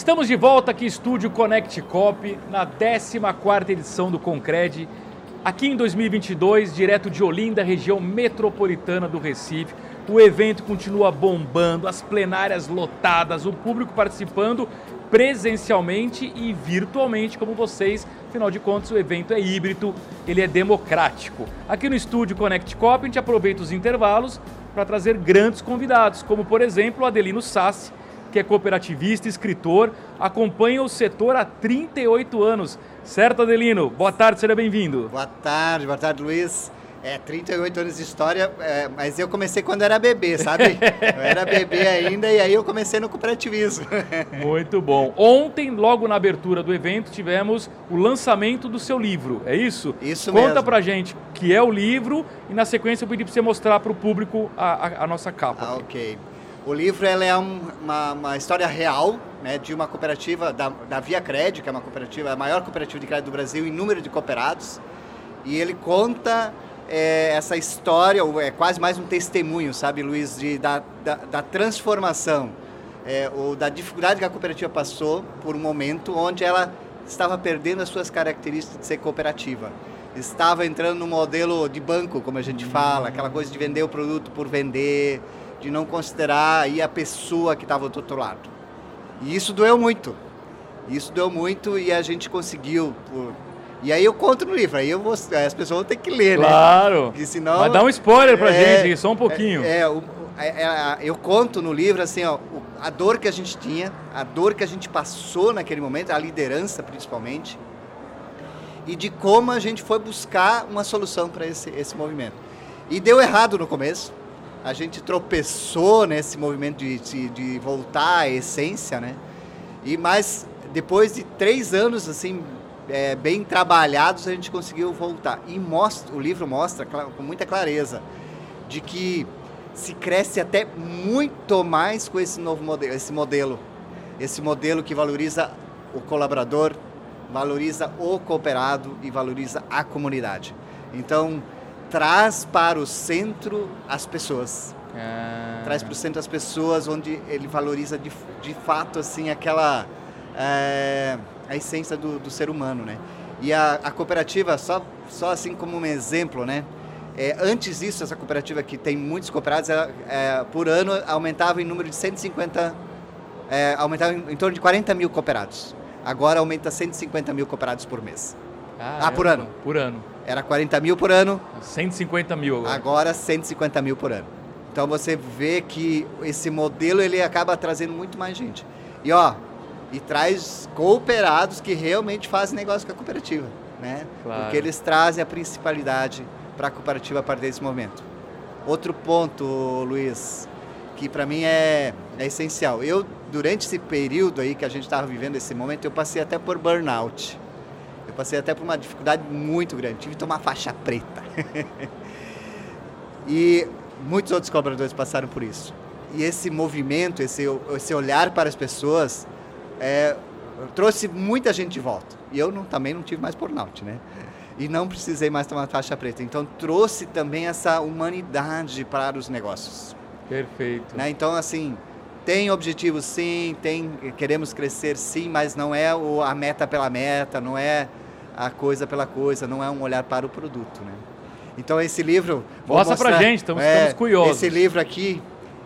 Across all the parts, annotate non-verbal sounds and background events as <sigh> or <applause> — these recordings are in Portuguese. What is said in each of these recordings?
Estamos de volta aqui, estúdio Connect Cop, na 14ª edição do Concred, aqui em 2022, direto de Olinda, região metropolitana do Recife. O evento continua bombando, as plenárias lotadas, o público participando presencialmente e virtualmente, como vocês. Afinal de contas, o evento é híbrido, ele é democrático. Aqui no estúdio Connect Cop, a gente aproveita os intervalos para trazer grandes convidados, como por exemplo o Adelino Sassi, que é cooperativista, escritor, acompanha o setor há 38 anos. Certo, Adelino? Boa tarde, seja bem-vindo. Boa tarde, boa tarde, Luiz. É, 38 anos de história, é, mas eu comecei quando era bebê, sabe? <laughs> Eu era bebê ainda e aí eu comecei no cooperativismo. <laughs> Muito bom. Ontem, logo na abertura do evento, tivemos o lançamento do seu livro, é isso? Isso Conta mesmo. Conta pra gente que é o livro e na sequência eu pedi pra você mostrar para o público a, a, a, nossa capa. Ah, ok. O livro é um, uma, uma, história real né, de uma cooperativa, da, da Via Cred, que é uma cooperativa, a maior cooperativa de crédito do Brasil em número de cooperados. E ele conta é, essa história, é quase mais um testemunho, sabe, Luiz, de, da, da, da transformação, é, ou da dificuldade que a cooperativa passou por um momento onde ela estava perdendo as suas características de ser cooperativa. Estava entrando no modelo de banco, como a gente fala, aquela coisa de vender o produto por vender, de não considerar aí a pessoa que estava do outro lado. E isso doeu muito. Isso doeu muito e a gente conseguiu. Por... E aí eu conto no livro, aí eu vou, as pessoas vão ter que ler, claro. né? Claro. Senão. Mas dá um spoiler pra é, gente, só um pouquinho. É, é, é, eu conto no livro assim, ó, a dor que a gente tinha, a dor que a gente passou naquele momento, a liderança principalmente, e de como a gente foi buscar uma solução para esse, esse movimento. E deu errado no começo, a gente tropeçou nesse movimento de, de, de, voltar à essência, né? E mas depois de três anos assim é, bem trabalhados a gente conseguiu voltar. E mostra, o livro mostra com muita clareza de que se cresce até muito mais com esse novo modelo, esse modelo, esse modelo que valoriza o colaborador, valoriza o cooperado e valoriza a comunidade. Então traz para o centro as pessoas. Ah. Traz para o centro as pessoas, onde ele valoriza de, de fato assim aquela é, a essência do, do, ser humano, né? E a, a, cooperativa só só assim como um exemplo, né? É, antes disso, essa cooperativa que tem muitos cooperados, ela, é, por ano aumentava em número de 150, é, aumentava em, em torno de 40 mil cooperados. Agora aumenta 150 mil cooperados por mês. Ah, ah por ano. Por ano. Era 40 mil por ano. 150 mil agora. Agora 150 mil por ano. Então você vê que esse modelo ele acaba trazendo muito mais gente. E ó, e traz cooperados que realmente fazem negócio com a cooperativa, né? Claro. Porque eles trazem a principalidade para a cooperativa a partir desse momento. Outro ponto, Luiz, que para mim é, é essencial. Eu durante esse período aí que a gente estava vivendo esse momento, eu passei até por burnout. Eu passei até por uma dificuldade muito grande. Tive que tomar faixa preta. <laughs> e muitos outros colaboradores passaram por isso. E esse movimento, esse, esse olhar para as pessoas, é, trouxe muita gente de volta. E eu não, também não tive mais burnout, né? E não precisei mais tomar faixa preta. Então trouxe também essa humanidade para os negócios. Perfeito. Né? Então, assim, tem objetivos sim, tem, queremos crescer sim, mas não é o, a meta pela meta, não é a coisa pela coisa, não é um olhar para o produto, né? Então esse livro... Mostra mostrar, pra gente, estamos, é, estamos curiosos. Esse livro aqui,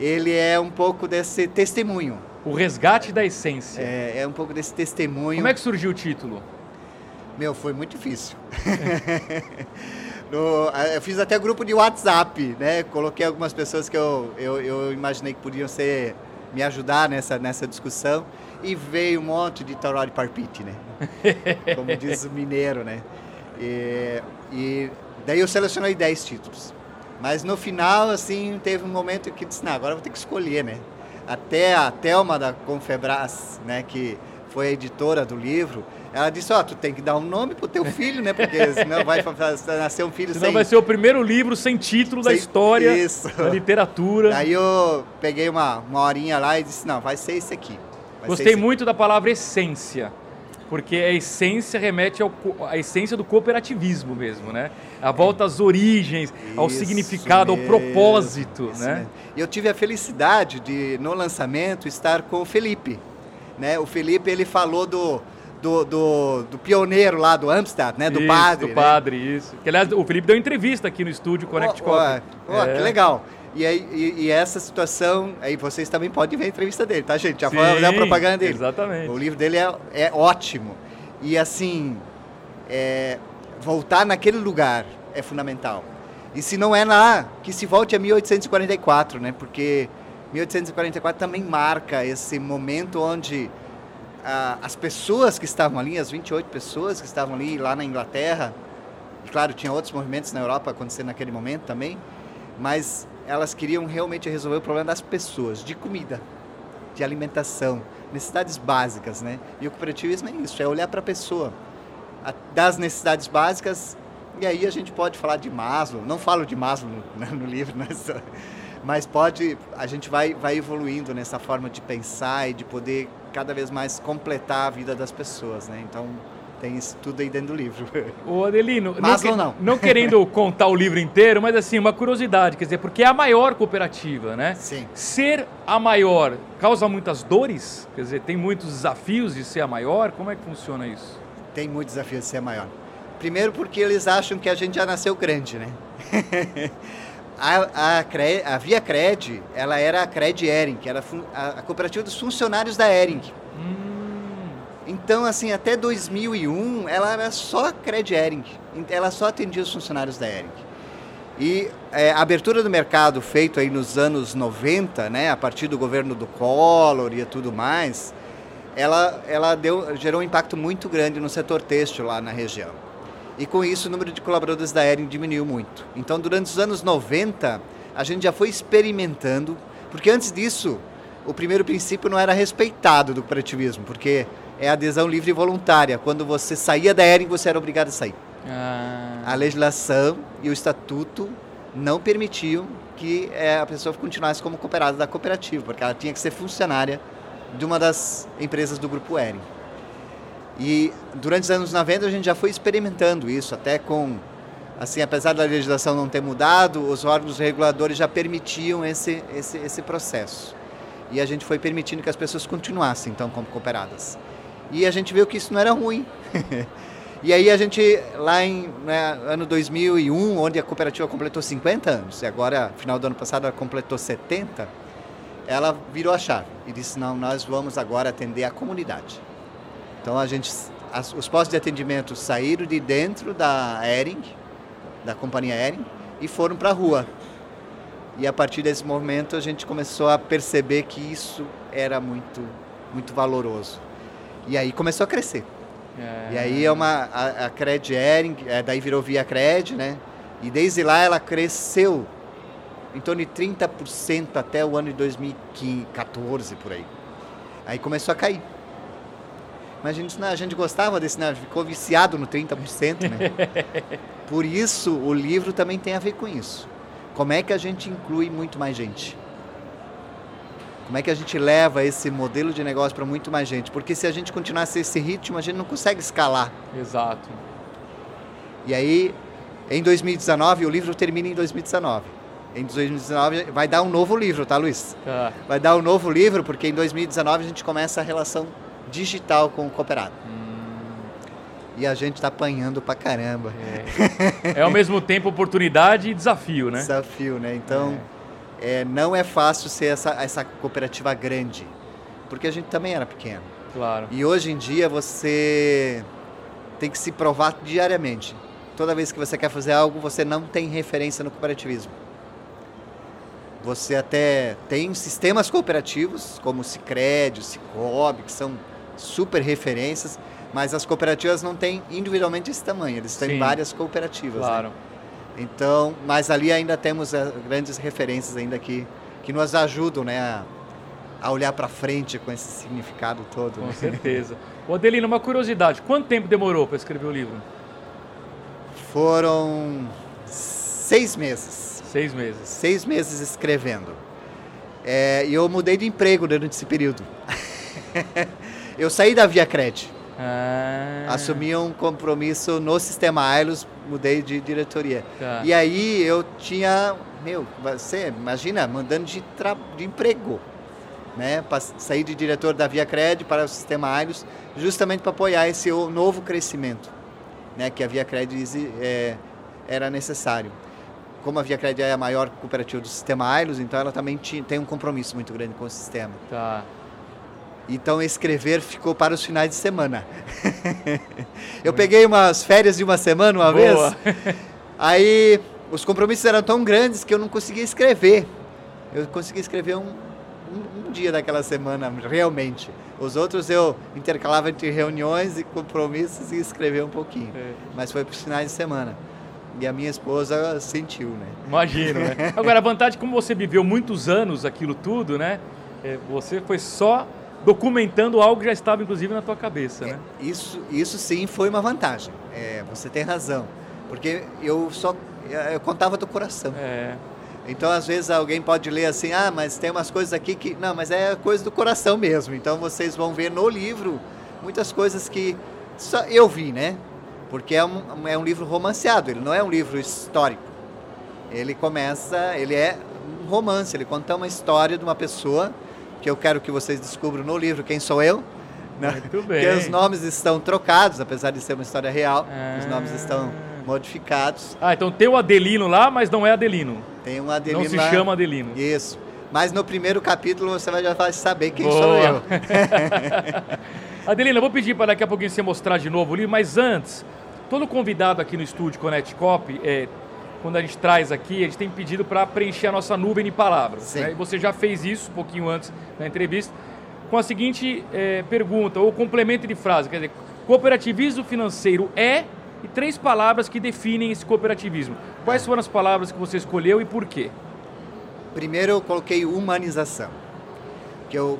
ele é um pouco desse testemunho. O resgate da essência. É, é um pouco desse testemunho. Como é que surgiu o título? Meu, foi muito difícil. <laughs> no, eu fiz até grupo de WhatsApp, né? Coloquei algumas pessoas que eu, eu, eu imaginei que podiam ser me ajudar nessa, nessa discussão e veio um monte de toró de parpite, né? <laughs> Como diz o mineiro, né? E, e daí eu selecionei 10 títulos. Mas no final, assim, teve um momento que disse, não, agora eu vou ter que escolher, né? Até a Thelma da Confebras, né, que foi a editora do livro, ela disse, ó, oh, tu tem que dar um nome pro teu filho, né? Porque senão vai nascer um filho senão sem... vai ser o primeiro livro sem título sem... da história, Isso. da literatura. Daí eu peguei uma, uma horinha lá e disse, não, vai ser esse aqui. Gostei muito da palavra essência, porque a essência remete ao, à essência do cooperativismo mesmo, né? A volta às origens, ao Isso significado, mesmo. ao propósito, Isso né? Mesmo. Eu tive a felicidade de, no lançamento, estar com o Felipe. Né? O Felipe ele falou do, do, do, do pioneiro lá do Amsterdam, né? Do isso, padre. Do né? padre, isso. Que, aliás, o Felipe deu entrevista aqui no estúdio Connect Oh, oh, oh, É. Que legal. E, aí, e, e essa situação, aí vocês também podem ver a entrevista dele, tá, gente? Já Sim, a propaganda dele. Exatamente. O livro dele é, é ótimo. E assim, é, voltar naquele lugar é fundamental. E se não é lá, que se volte a 1844, né? Porque 1844 também marca esse momento onde ah, as pessoas que estavam ali, as 28 pessoas que estavam ali lá na Inglaterra, e claro, tinha outros movimentos na Europa acontecendo naquele momento também, mas elas queriam realmente resolver o problema das pessoas, de comida, de alimentação, necessidades básicas, né? E o cooperativismo é isso, é olhar para a pessoa, das necessidades básicas, e aí a gente pode falar de Maslow, não falo de Maslow no, <laughs> no livro, mas, mas pode, a gente vai, vai evoluindo nessa forma de pensar e de poder cada vez mais completar a vida das pessoas, né? Então tem isso tudo aí dentro do livro. Ô Adelino, Maslow que- não. não querendo contar o livro inteiro, mas assim, uma curiosidade, quer dizer, porque é a maior cooperativa, né? Sim. Ser a maior causa muitas dores? Quer dizer, tem muitos desafios de ser a maior? Como é que funciona isso? Tem muito desafio de ser maior. Primeiro porque eles acham que a gente já nasceu grande, né? <laughs> a, a, Cre- a Via Cred, ela era a Cred Ering, era a, a cooperativa dos funcionários da Ering. Hum, Então, assim, até 2001, ela era só a Cred Ering. Ela só atendia os funcionários da Ering. E é, a abertura do mercado feito aí nos anos 90, né, a partir do governo do Collor e tudo mais, ela, ela deu, gerou um impacto muito grande no setor têxtil lá na região. E com isso o número de colaboradores da Ering diminuiu muito. Então, durante os anos 90, a gente já foi experimentando, porque antes disso, o primeiro princípio não era respeitado do cooperativismo, porque é adesão livre e voluntária. Quando você saía da Ering, você era obrigado a sair. ah, A legislação e o estatuto não permitiam que eh, a pessoa continuasse como cooperada da cooperativa, porque ela tinha que ser funcionária de uma das empresas do grupo Ering. E durante os anos 90 a gente já foi experimentando isso, até com, assim, apesar da legislação não ter mudado, os órgãos reguladores já permitiam esse, esse, esse processo. E a gente foi permitindo que as pessoas continuassem, então, como cooperadas. E a gente viu que isso não era ruim. <laughs> e aí a gente, lá em né, ano 2001, onde a cooperativa completou 50 anos, e agora, final do ano passado, ela completou 70, ela virou a chave e disse, não, nós vamos agora atender a comunidade. Então a gente, as- os postos de atendimento saíram de dentro da Ering, da companhia Ering, e foram para a rua. E a partir desse momento a gente começou a perceber que isso era muito, muito valoroso. E aí começou a crescer. é, E aí é uma a, a Cred Ering, é, daí virou Via Cred, né? E desde lá ela cresceu em torno de 30% até o ano de 2014 por aí. Aí começou a cair. Mas a gente, não, a gente gostava desse, né? Ficou viciado no 30%, né? <laughs> Por isso o livro também tem a ver com isso. Como é que a gente inclui muito mais gente? Como é que a gente leva esse modelo de negócio para muito mais gente? Porque se a gente continuasse esse ritmo, a gente não consegue escalar. Exato. E aí, em 2019, o livro termina em 2019. Em 2019 vai dar um novo livro, tá, Luiz? Tá. Vai dar um novo livro, porque em 2019 a gente começa a relação digital com o cooperado. E a gente tá apanhando pra caramba. É ao mesmo tempo oportunidade e desafio, né? Desafio, né? Então, é, não é fácil ser essa, essa cooperativa grande, porque a gente também era pequeno. Claro. E hoje em dia você tem que se provar diariamente. Toda vez que você quer fazer algo, você não tem referência no cooperativismo. Você até tem sistemas cooperativos, como o Cicred, o Cicobi, que são super referências, mas as cooperativas não têm individualmente esse tamanho, eles têm Sim. várias cooperativas. né? Claro. Então, mas ali ainda temos eh, grandes referências ainda que, que nos ajudam né, a, a olhar para frente com esse significado todo. Com né? certeza. Ô Adelino, uma curiosidade. Quanto tempo demorou para escrever o livro? Foram seis meses. Seis meses. Seis meses escrevendo. É, E eu mudei de emprego durante esse período. <laughs> eu saí da Via Cred, Ah, assumi um compromisso no sistema Ailos, mudei de diretoria. tá. E aí eu tinha, meu, você imagina, mudando de, de emprego. né? Saí de diretor da Via Cred para o Sistema Ailos, justamente para apoiar esse novo crescimento, né? Que a Via Cred é, era necessário. Como a Via Cred é a maior cooperativa do Sistema Ailos, então ela também tinha, tem um compromisso muito grande com o sistema. Tá. Então escrever ficou para os finais de semana. <laughs> eu peguei umas férias de uma semana uma Boa. vez. <laughs> Aí os compromissos eram tão grandes que eu não conseguia escrever. Eu consegui escrever um, um, um dia daquela semana, realmente. Os outros eu intercalava entre reuniões e compromissos e escrevia um pouquinho. É. Mas foi para os finais de semana. E a minha esposa sentiu, né? Imagino, né? <laughs> Agora, a vantagem, como você viveu muitos anos aquilo tudo, né? É, você foi só documentando algo que já estava, inclusive, na tua cabeça, né? É, isso, isso sim foi uma vantagem. É, você tem razão. Porque eu só eu contava do coração. É. Então, às vezes, alguém pode ler assim, ah, mas tem umas coisas aqui que. Não, mas é coisa do coração mesmo. Então, vocês vão ver no livro muitas coisas que só eu vi, né? Porque é um, é um livro romanceado, ele não é um livro histórico. Ele começa, ele é um romance, ele conta uma história de uma pessoa que eu quero que vocês descubram no livro quem sou eu. Né? Muito bem. Porque os nomes estão trocados, apesar de ser uma história real, ah. os nomes estão modificados. Ah, então tem o Adelino lá, mas não é Adelino. Tem um Adelino Não se lá. chama Adelino. Isso. Mas no primeiro capítulo você vai já saber quem Boa. sou eu. <laughs> Adelina, eu vou pedir para daqui a pouquinho você mostrar de novo o livro, mas antes, todo convidado aqui no estúdio Connect Cop, é, quando a gente traz aqui, a gente tem pedido para preencher a nossa nuvem de palavras. Né? E você já fez isso um pouquinho antes na entrevista, com a seguinte é, pergunta, ou complemento de frase, quer dizer, cooperativismo financeiro é e três palavras que definem esse cooperativismo. Quais foram as palavras que você escolheu e por quê? Primeiro eu coloquei humanização, que eu,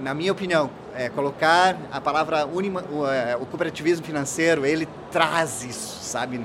na minha opinião, é colocar a palavra unima, o, é, o cooperativismo financeiro, ele traz isso, sabe?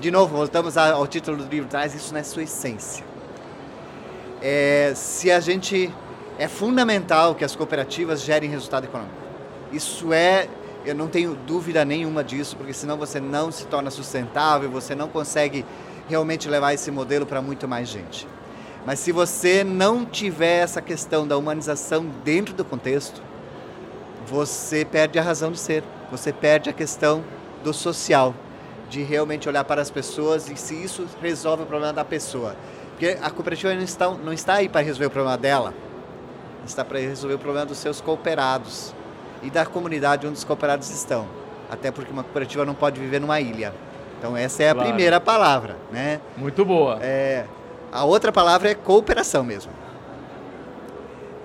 De novo, voltamos ao título do livro, traz isso na sua essência. É, se a gente é fundamental que as cooperativas gerem resultado econômico. Isso é eu não tenho dúvida nenhuma disso, porque senão você não se torna sustentável, você não consegue realmente levar esse modelo para muito mais gente. Mas se você não tiver essa questão da humanização dentro do contexto, você perde a razão de ser, você perde a questão do social, de realmente olhar para as pessoas e se isso resolve o problema da pessoa. Porque a cooperativa não está, não está aí para resolver o problema dela, está para resolver o problema dos seus cooperados e da comunidade onde os cooperados estão. Até porque uma cooperativa não pode viver numa ilha. Então essa é a claro. primeira palavra, né? Muito boa. É, a outra palavra é cooperação mesmo.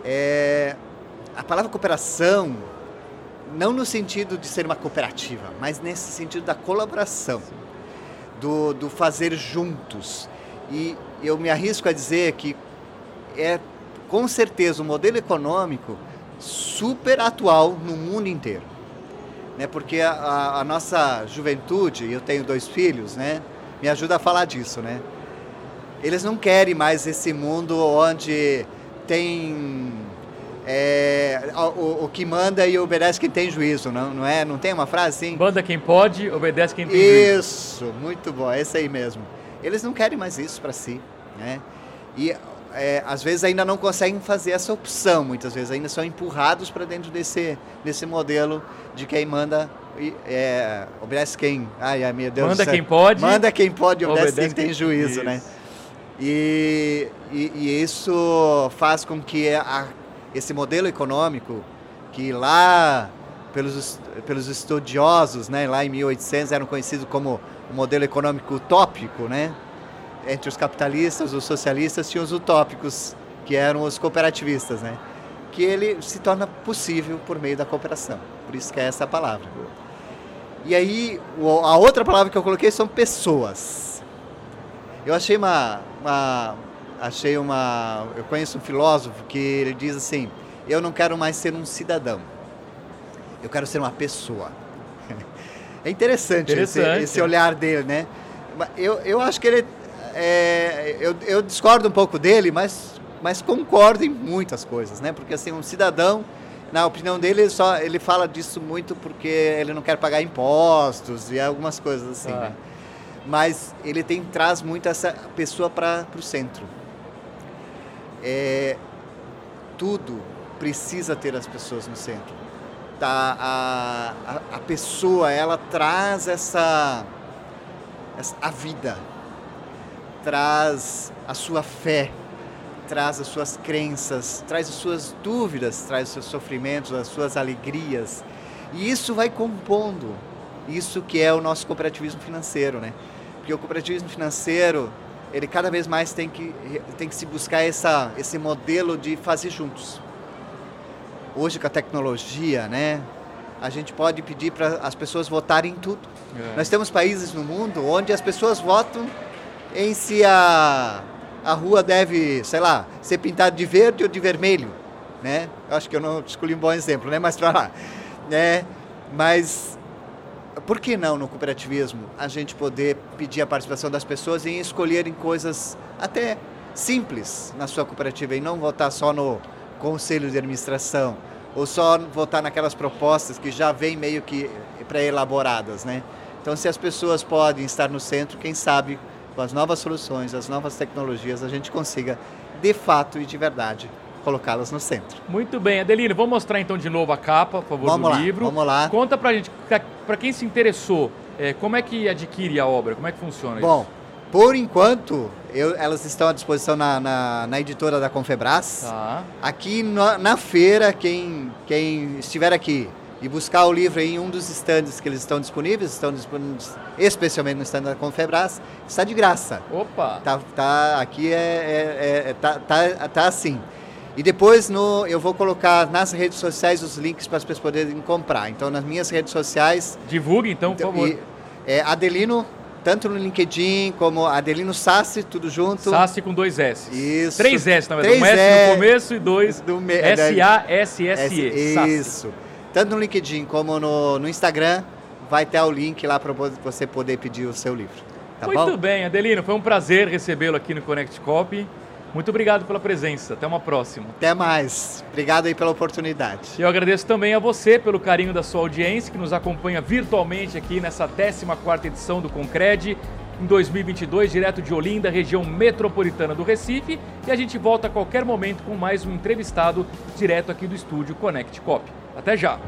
É, a palavra cooperação, não no sentido de ser uma cooperativa, mas nesse sentido da colaboração, do, do fazer juntos. E eu me arrisco a dizer que é com certeza o modelo econômico super atual no mundo inteiro. Né? Porque a, a nossa juventude, eu tenho dois filhos, né? me ajuda a falar disso. Né? Eles não querem mais esse mundo onde tem é, o, o, que manda e obedece quem tem juízo, não, não é? Não tem uma frase assim? Manda quem pode, obedece quem tem isso, juízo. Isso, muito bom, é isso aí mesmo. Eles não querem mais isso para si, né? E é, às vezes ainda não conseguem fazer essa opção, muitas vezes ainda são empurrados para dentro desse, desse modelo de quem manda é, obedece quem. Ai, ai, meu Deus Manda quem pode. Manda quem pode, obedece, obedece quem tem juízo, isso. né? E, e, e, isso faz com que a, esse modelo econômico, que lá pelos, pelos estudiosos, né, lá em 1800, eram conhecidos como o modelo econômico utópico, né? entre os capitalistas, os socialistas, tinha os utópicos, que eram os cooperativistas, né? Que ele se torna possível por meio da cooperação. Por isso que é essa palavra. E aí, a outra palavra que eu coloquei são pessoas. Eu achei uma, uma achei uma, eu conheço um filósofo que ele diz assim: eu não quero mais ser um cidadão, eu quero ser uma pessoa. <laughs> É interessante, interessante. Esse, esse, olhar dele, né? Eu, eu acho que ele é, eu, eu discordo um pouco dele, mas, mas concordo em muitas coisas, né? Porque assim, um cidadão, na opinião dele, ele, só, ele fala disso muito porque ele não quer pagar impostos e algumas coisas assim, ah. né? Mas ele tem, traz muito essa pessoa para o centro. É, tudo precisa ter as pessoas no centro. Tá, a, a, a pessoa, ela traz essa, essa, a vida, traz a sua fé, traz as suas crenças, traz as suas dúvidas, traz os seus sofrimentos, as suas alegrias. E isso vai compondo isso que é o nosso cooperativismo financeiro, né? Porque o cooperativismo financeiro, ele cada vez mais tem que, tem que se buscar essa, esse modelo de fazer juntos. Hoje com a tecnologia, né? A gente pode pedir para as pessoas votarem em tudo. É. Nós temos países no mundo onde as pessoas votam em se a, a rua deve, sei lá, ser pintada de verde ou de vermelho, né? Eu acho que eu não escolhi um bom exemplo, né? Mas para lá, né? Mas por que não no cooperativismo a gente poder pedir a participação das pessoas em escolherem coisas até simples na sua cooperativa e não votar só no conselho de administração ou só votar naquelas propostas que já vêm meio que pré-elaboradas, né? Então, se as pessoas podem estar no centro, quem sabe com as novas soluções, as novas tecnologias, a gente consiga de fato e de verdade colocá-las no centro. Muito bem, Adelino, vamos mostrar então de novo a capa, por favor, vamos do lá, livro. Vamos lá. Conta pra gente, para quem se interessou, é, como é que adquire a obra? Como é que funciona Bom, isso? por enquanto, eu, elas estão à disposição na, na, na editora da Confebras. Tá. Aqui no, na feira, quem, quem estiver aqui e buscar o livro em um dos estandes que eles estão disponíveis, estão disponíveis especialmente no stand da Confebras, está de graça. Opa! Tá, tá, aqui é, é, é tá, tá, tá assim. E depois no, eu vou colocar nas redes sociais os links para as pessoas poderem comprar. Então, nas minhas redes sociais. Divulgue então, por favor. E, é Adelino, tanto no LinkedIn como Adelino Sassi, tudo junto. Sassi com dois S. Isso. Três S, na verdade. Um S no começo e dois. Do me... S-A-S-S-E. Isso. Tanto no LinkedIn como no, no Instagram, vai ter o link lá para você poder pedir o seu livro. Tá Muito bom? bem, Adelino. Foi um prazer recebê-lo aqui no Connect Copy. Muito obrigado pela presença. Até uma próxima. Até mais. Obrigado aí pela oportunidade. Eu agradeço também a você pelo carinho da sua audiência que nos acompanha virtualmente aqui nessa 14ª edição do Concred em 2022, direto de Olinda, região metropolitana do Recife, e a gente volta a qualquer momento com mais um entrevistado direto aqui do estúdio Connect Cop. Até já.